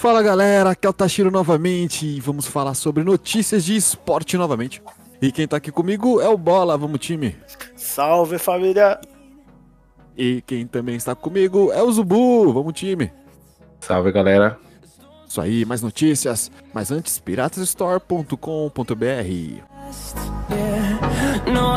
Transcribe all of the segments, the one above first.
Fala galera, aqui é o Tashiro novamente e vamos falar sobre notícias de esporte novamente. E quem tá aqui comigo é o Bola, vamos time. Salve família! E quem também está comigo é o Zubu, vamos time. Salve galera! Isso aí, mais notícias, mas antes piratasstore.com.br. No,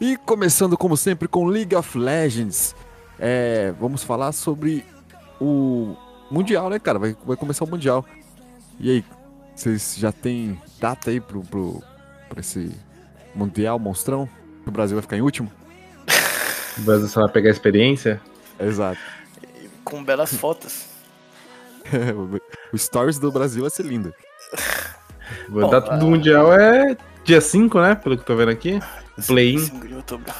E começando como sempre com League of Legends, é, vamos falar sobre o Mundial, né, cara? Vai, vai começar o Mundial. E aí, vocês já tem data aí pro, pro, pra esse Mundial monstrão? O Brasil vai ficar em último? O Brasil só vai pegar experiência? Exato. Com belas fotos. o Stories do Brasil vai ser lindo. A Bom, data ah. do Mundial é dia 5, né? Pelo que eu tô vendo aqui. O play-in. 5 de outubro.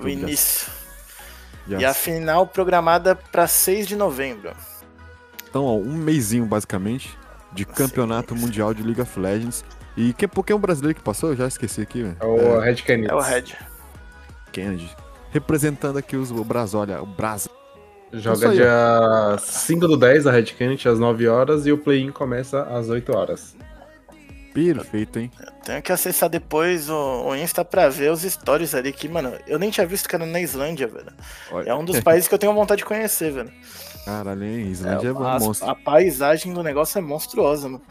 O início. Já- E a final programada pra 6 de novembro. Então, ó, um mêsinho basicamente de campeonato mundial de League of Legends. E quem, quem é um brasileiro que passou? Eu já esqueci aqui, velho. É o Red Canids. É o Red. Kennedy. Representando aqui os, o Brasólia, o Brasa. Joga dia 5 do 10 a Red Canids às 9 horas e o play-in começa às 8 horas. Perfeito, hein? Tenho que acessar depois o, o Insta pra ver os stories ali que, mano, eu nem tinha visto que era na Islândia, velho. Olha. É um dos países que eu tenho vontade de conhecer, velho. Caralho, hein? Islândia é, É, as- monstro. a paisagem do negócio é monstruosa, mano.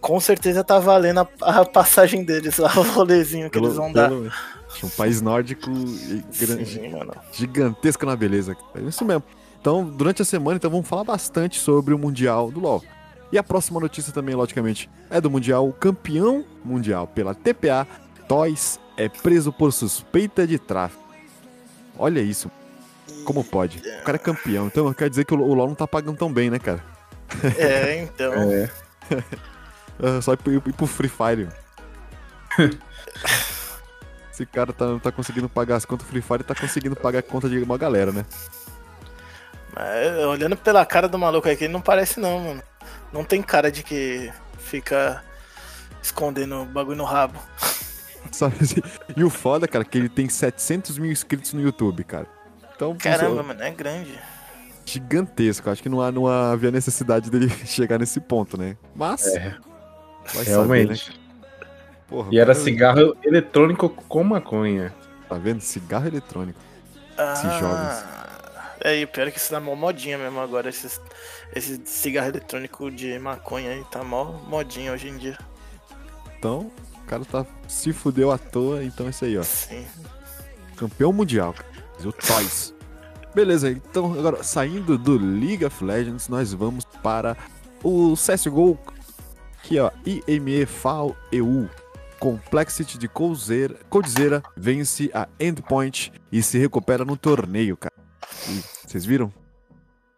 Com certeza tá valendo a, a passagem deles lá, o rolezinho que eles vão dar. pelo- um país nórdico e grande, Sim, mano. gigantesco na beleza. É isso mesmo. Então, durante a semana, então, vamos falar bastante sobre o Mundial do LoL. E a próxima notícia também, logicamente, é do Mundial. O campeão mundial pela TPA, Toys, é preso por suspeita de tráfico. Olha isso. Como pode? O cara é campeão. Então, quer dizer que o LoL não tá pagando tão bem, né, cara? É, então. É. É só ir pro, ir pro Free Fire. Esse cara tá, não tá conseguindo pagar as contas do Free Fire e tá conseguindo pagar a conta de uma galera, né? Mas, olhando pela cara do maluco aqui, ele não parece não, mano. Não tem cara de que fica escondendo o bagulho no rabo. Assim? E o foda, cara, é que ele tem 700 mil inscritos no YouTube, cara. Então, Caramba, isso mano, é grande. gigantesco. Acho que não, há, não havia necessidade dele chegar nesse ponto, né? Mas, É, vai realmente. saber, né? Porra, E era cara, cigarro eletrônico com maconha. Tá vendo? Cigarro eletrônico. Ah, jovens. É, e o pior é que isso tá mó modinha mesmo agora. Esses, esse cigarro eletrônico de maconha aí tá mó modinha hoje em dia. Então, o cara tá se fudeu à toa, então é isso aí, ó. Sim. Campeão mundial. O Toys. Beleza, então agora saindo do League of Legends, nós vamos para o CSGO, que é IME FAO EU. Complexity de Coldzera, Coldzera vence a Endpoint e se recupera no torneio, cara. E vocês viram?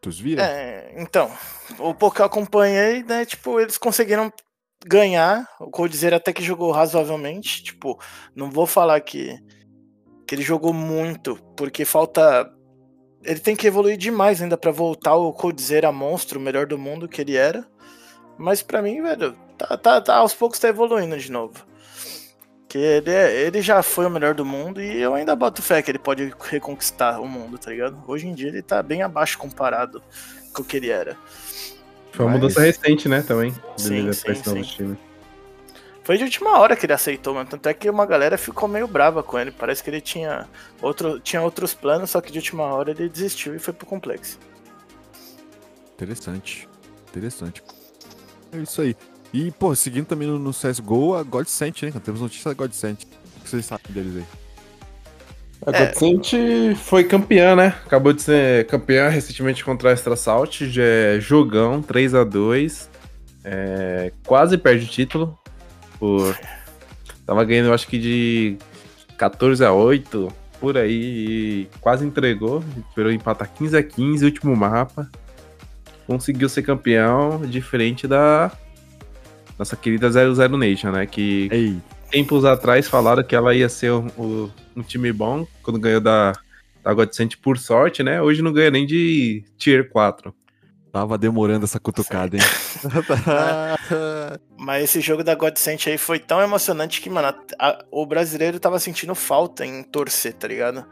Vocês viram? É, então, o pouco eu acompanhei, né, tipo, eles conseguiram ganhar. O Coldzera até que jogou razoavelmente. Tipo, não vou falar que, que ele jogou muito, porque falta. Ele tem que evoluir demais ainda pra voltar o Coldzera monstro, o melhor do mundo que ele era. Mas pra mim, velho, tá, tá, tá- aos poucos tá evoluindo de novo. Que ele, é- ele já foi o melhor do mundo e eu ainda boto fé que ele pode reconquistar o mundo, tá ligado? Hoje em dia ele tá bem abaixo comparado com o que ele era. Foi uma Mas- mudança recente, né, também. Sim, sim, sim. time. Foi de última hora que ele aceitou, mano. Tanto é que uma galera ficou meio brava com ele. Parece que ele tinha, outro, tinha outros planos, só que de última hora ele desistiu e foi pro complexo. Interessante. Interessante. É isso aí. E, pô, seguindo também no, CSGO, a Godsent, né? Temos notícia da Godsent. O que vocês sabem deles aí? A É. Foi campeã, né? Acabou de ser campeã recentemente contra a Extra Salt. É jogão, 3x2. É, quase perde o título. Por... Tava ganhando, acho que de 14 a 8 por aí. Quase entregou. Esperou empatar 15 a 15 último mapa. Conseguiu ser campeão, diferente da nossa querida 00 Nation, né? Que Ei, tempos atrás falaram que ela ia ser o- o- um time bom quando ganhou da, da Godsent por sorte, né? Hoje não ganha nem de Tier 4. tava demorando essa cutucada, hein? Mas esse jogo da Godsent aí foi tão emocionante que, mano, a- a- o brasileiro tava sentindo falta em torcer, tá ligado?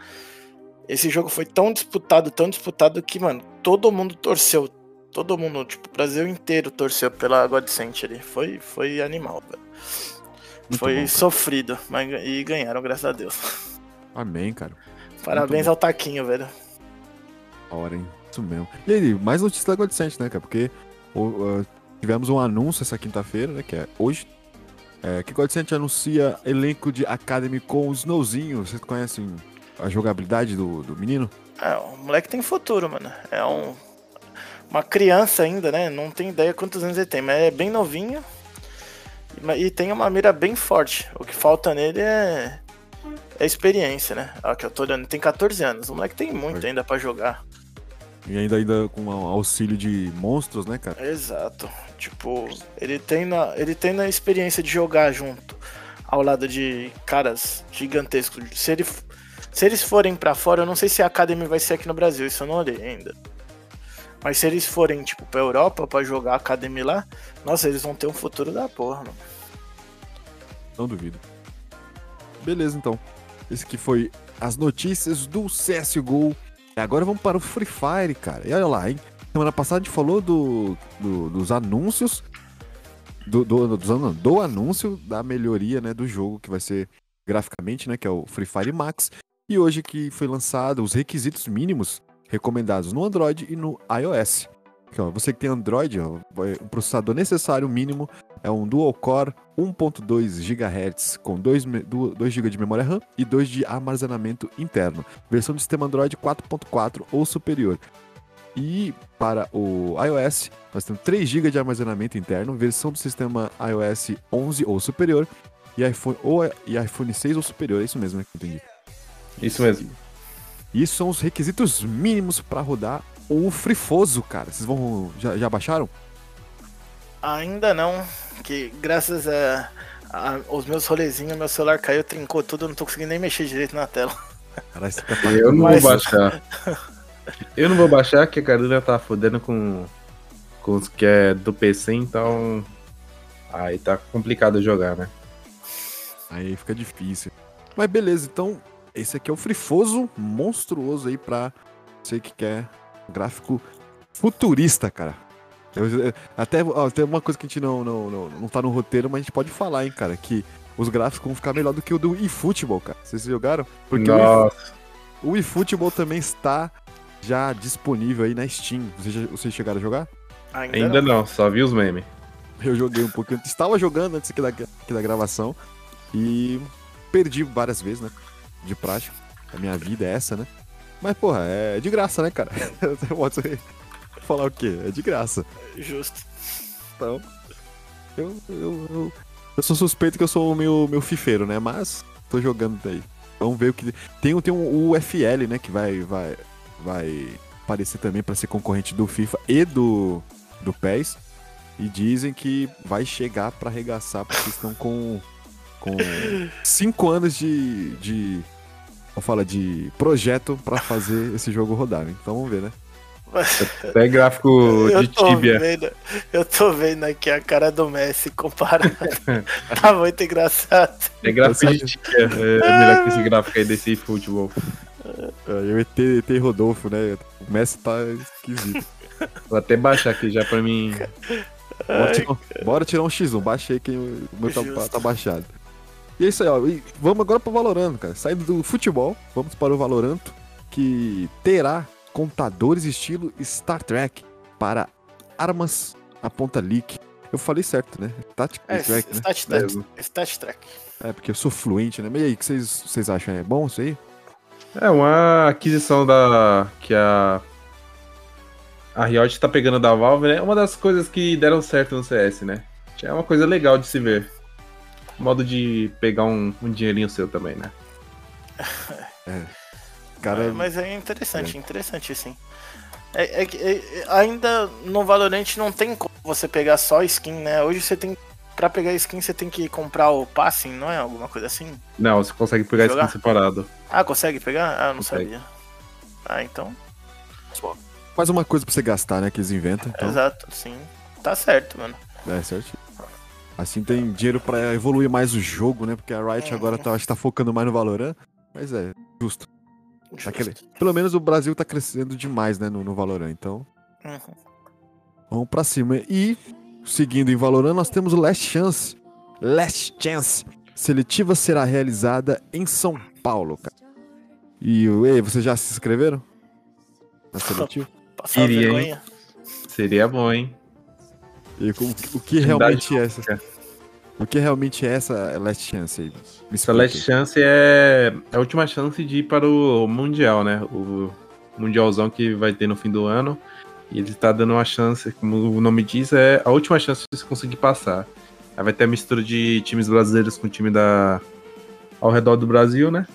Esse jogo foi tão disputado, tão disputado que, mano, todo mundo torceu. Todo mundo, tipo, o Brasil inteiro torceu pela Godsent ali. Foi, foi animal, velho. Muito Foi bom, sofrido, mas e ganharam, graças a Deus. Amém, cara. Parabéns ao Taquinho, velho. Hora, hein? Isso mesmo. E aí, mais notícia da Godsent, né, cara? Porque ah, tivemos um anúncio essa quinta-feira, né? Que é hoje. É, que Godsent anuncia elenco de Academy com o Snowzinho. Vocês conhecem a jogabilidade do, do menino? É, o moleque tem futuro, mano. É um. Uma criança ainda, né? Não tem ideia quantos anos ele tem, mas é bem novinho. E E tem uma mira bem forte. O que falta nele é. É experiência, né? Ó, que eu tô olhando, ele tem 14 anos. O moleque tem muito ainda pra jogar. E ainda, ainda com au- auxílio de monstros, né, cara? Exato. Tipo, ele tem na, ele tem na experiência de jogar junto ao lado de caras gigantescos. Se, ele, se eles forem pra fora, eu não sei se a Academy vai ser aqui no Brasil, isso eu não olhei ainda. Mas se eles forem, tipo, pra Europa pra jogar a Academy lá, nossa, eles vão ter um futuro da porra, mano. Não duvido. Beleza, então. Esse aqui foi as notícias do CSGO. E agora vamos para o Free Fire, cara. E olha lá, hein? Semana passada a gente falou do, do- dos anúncios. Do, do, anu- do anúncio da melhoria né, do jogo, que vai ser graficamente, né? Que é o Free Fire Max. E hoje que foi lançado os requisitos mínimos recomendados no Android e no iOS. Aqui, ó, você que tem Android, ó, o processador necessário mínimo é um dual core 1.2 GHz com 2, GB de memória RAM e 2 de armazenamento interno. Versão do sistema Android 4.4 ou superior. E para o iOS, nós temos 3 GB de armazenamento interno, versão do sistema iOS 11 ou superior e iPhone, ou, e iPhone 6 ou superior. É isso mesmo, né? que eu Entendi. Isso mesmo. E isso são os requisitos mínimos para rodar o Frifoso, cara. Vocês vão. Já, já baixaram? Ainda não, que graças a, a- os meus rolezinhos, meu celular caiu, trincou tudo, eu não tô conseguindo nem mexer direito na tela. Caralho, você tá Eu não Mas- vou baixar. Eu não vou baixar, que a Karina tá fodendo com, com os que é do PC, então. Aí tá complicado jogar, né? Aí fica difícil. Mas beleza, então esse aqui é o frifoso monstruoso aí pra você que quer um gráfico futurista, cara. Eu- eu- até ó, tem uma coisa que a gente não, não, não, não tá no roteiro, mas a gente pode falar, hein, cara, que os gráficos vão ficar melhor do que o do eFootball, cara. Vocês jogaram? Porque o Nossa, o eFootball também está já disponível aí na Steam. Vocês, vocês chegaram a jogar? Ainda, ainda não. não, só vi os memes. Eu joguei um pouquinho. Estava jogando antes aqui da, aqui da gravação. E perdi várias vezes, né? De prática. A minha vida é essa, né? Mas, porra, é de graça, né, cara? Eu posso falar o quê? É de graça. Justo. Então, eu, eu, eu, eu sou suspeito que eu sou meio, meio fifeiro, né? Mas tô jogando daí. Vamos ver o que. Tem, tem um, o FL, né? Que vai, vai, vai aparecer também para ser concorrente do FIFA e do, do PES. E dizem que vai chegar para arregaçar, porque estão com, com cinco anos de. de como fala, de projeto para fazer esse jogo rodar. né? Então vamos ver, né? Até gráfico Eu de tô Tibia. vendo, eu tô vendo aqui a cara do Messi comparado. tá muito engraçado. É gráfico de Tibia. É melhor que esse gráfico aí desse futebol. É, Eu ET, ET Rodolfo, né? O Messi tá esquisito. Vou até baixar aqui já pra mim. Bora tirar, um- bora tirar um X1, baixei que o meu tá, tá baixado. E é isso aí, ó. E vamos agora pro Valorant, cara. Saindo do futebol, vamos para o Valorant, que terá contadores estilo Star Trek para Armas Aponta Leak. Eu falei certo, né? Tactic É, Track, né? Stat Track. É, porque eu sou fluente, né? Mas e aí, o que vocês, vocês acham? É bom isso aí? É uma aquisição da. que a. A Riot tá pegando da Valve, né? Uma das coisas que deram certo no CS, né? É uma coisa legal de se ver. Modo de pegar um, um dinheirinho seu também, né? Cara, É, mas é interessante, interessante sim. É, é que, é- é- ainda no Valorant não tem como você pegar só skin, né? Hoje você tem. Pra pegar skin, você tem que comprar o passing, não é? Alguma coisa assim? Não, você consegue pegar Jogar? skin separado. Ah, consegue pegar? Ah, eu não Consegue. sabia. Ah, então. mais uma coisa pra você gastar, né? Que eles inventam. Então, Exato, sim. Tá certo, mano. é certo. Assim tem dinheiro pra evoluir mais o jogo, né? Porque a Riot agora tá, acho que tá focando mais no Valorant. Mas é, justo. Justo. Aquele- Pelo menos o Brasil tá crescendo demais, né? No, no Valorant. Então, Uhum. vamos pra cima. E, seguindo em Valorant, nós temos o Last Chance. Last Chance. Seletiva será realizada em São Paulo, cara. E, ei, vocês já se inscreveram? Na seletiva? Passar Iria, hein? vergonha. Seria bom, hein? E o, o que realmente é essa? O que realmente é essa Last Chance aí? Essa last chance é a última chance de ir para o Mundial, né? O Mundialzão que vai ter no fim do ano. E ele tá dando uma chance, como o nome diz, é a última chance de você conseguir passar. Aí vai ter a mistura de times brasileiros com time da. ao redor do Brasil, né?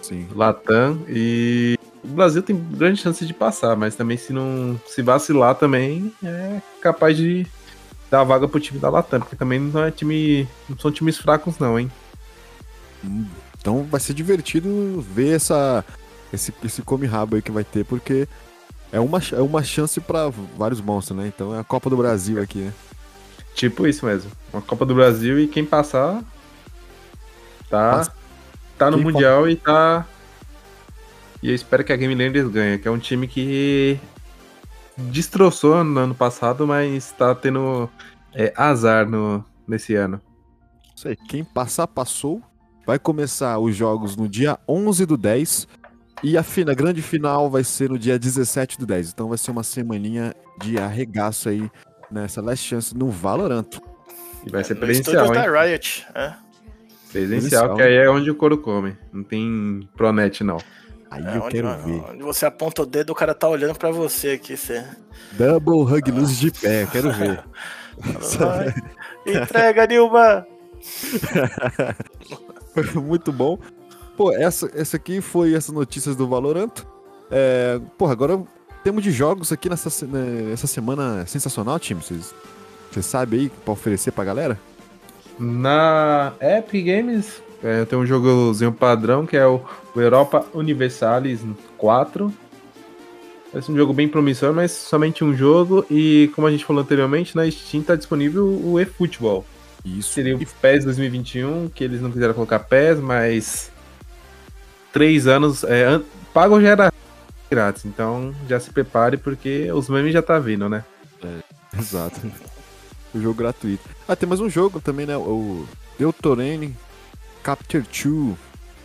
Sim. Latam. E o Brasil tem grande chance de passar, mas também se não se vacilar também é capaz de dar vaga pro time da Latam, porque também não é time. não são times fracos, não, hein? Hum, Então vai ser divertido ver essa, esse, esse come-rabo aí que vai ter, porque é uma, é uma chance pra vários monstros, né? Então é a Copa do Brasil aqui, né? Tipo isso mesmo. Uma Copa do Brasil e quem passar tá, Passa. tá no Quem Mundial e tá. E eu espero que a Game Landers ganhe, que é um time que destroçou no ano passado, mas tá tendo é, azar no, nesse ano. Isso aí. Quem passar, passou. Vai começar os jogos no dia 11 do 10. E a, fina, a grande final vai ser no dia 17 do 10. Então vai ser uma semaninha de arregaço aí nessa Last Chance no Valorant. E vai ser presencial, hein? da Riot. É. Presencial, Presencial. que aí é onde o couro come. Não tem pronet, não. Aí É eu onde, quero ver. onde você aponta o dedo, o cara tá olhando pra você aqui. Você... Double Hug Luz de pé, eu quero ver. Entrega, Nilma! Foi muito bom. Pô, essa, essa aqui foi essas notícias do Valorant. É, porra, agora temos de jogos aqui nessa, se- né, essa semana sensacional, time. Vocês vocês sabem aí pra oferecer pra galera? Na Epic Games, é, tem um jogozinho padrão que é o, Europa Universalis 4. Esse é um jogo bem promissor, mas somente um jogo. E como a gente falou anteriormente, na Steam tá disponível o eFootball. Isso. Seria o PES 2021, que eles não quiseram colocar PES, mas. Três anos. É, pago já era grátis, então já se prepare porque os memes já tá vindo, né? Exato. o jogo gratuito. Ah, tem mais um jogo também, né? O Deutorane Capture 2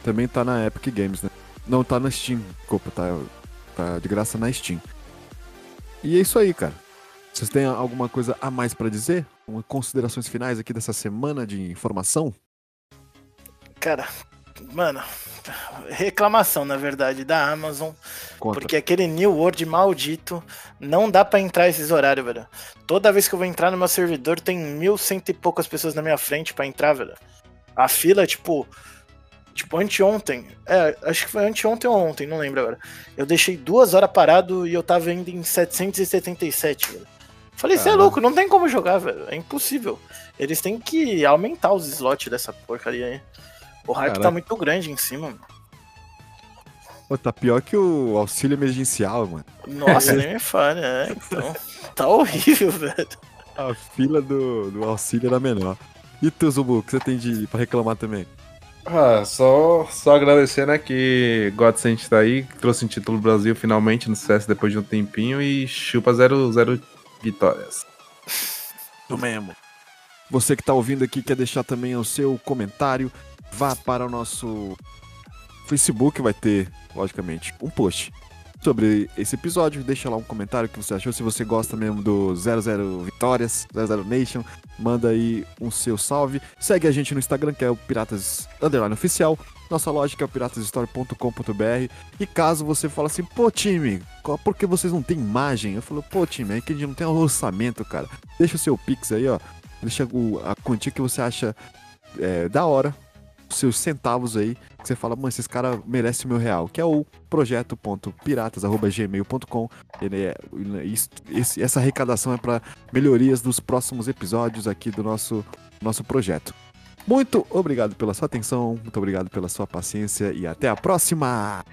também tá na Epic Games, né? Não, tá na Steam. Desculpa, tá, tá de graça na Steam. E é isso aí, cara. Vocês têm alguma coisa a mais pra dizer? Uma considerações finais aqui dessa semana de informação? Cara, mano, reclamação, na verdade, da Amazon. Conta. Porque aquele New World maldito não dá pra entrar esses horários, velho. Toda vez que eu vou entrar no meu servidor, tem mil cento e poucas pessoas na minha frente pra entrar, velho. A fila, tipo. Tipo, anteontem. É, acho que foi anteontem ou ontem, não lembro agora. Eu deixei duas horas parado e eu tava indo em 777, velho. Falei, você é louco, não tem como jogar, velho. É impossível. Eles têm que aumentar os slots dessa porcaria aí. O hype Caraca. tá muito grande em cima, mano. Pô, tá pior que o auxílio emergencial, mano. Nossa, nem me fale, é, então. Tá horrível, velho. A fila do, do auxílio era menor. E tu, Zubu, o que você tem de, pra reclamar também? Ah, só, só agradecer, né, que Godsend tá aí, que trouxe um título do Brasil finalmente no CS depois de um tempinho e chupa zero, zero vitórias. Do mesmo. Você que tá ouvindo aqui quer deixar também o seu comentário, vá para o nosso Facebook, vai ter, logicamente, um post sobre esse episódio. Deixa lá um comentário que você achou. Se você gosta mesmo do 00 Vitórias, 00 Nation, manda aí um seu salve. Segue a gente no Instagram, que é o Piratas Underline Oficial. Nossa loja que é o piratashistory.com.br. E caso você fale assim, pô, time, por que vocês não têm imagem? Eu falo, pô, time, é que a gente não tem orçamento, cara. Deixa o seu Pix aí, ó. Deixa a quantia que você acha é, da hora, seus centavos aí, que você fala, mano, esses caras merecem meu real, que é o projeto.piratas.gmail.com. É, esse- essa arrecadação é para melhorias dos próximos episódios aqui do nosso, nosso projeto. Muito obrigado pela sua atenção, muito obrigado pela sua paciência e até a próxima!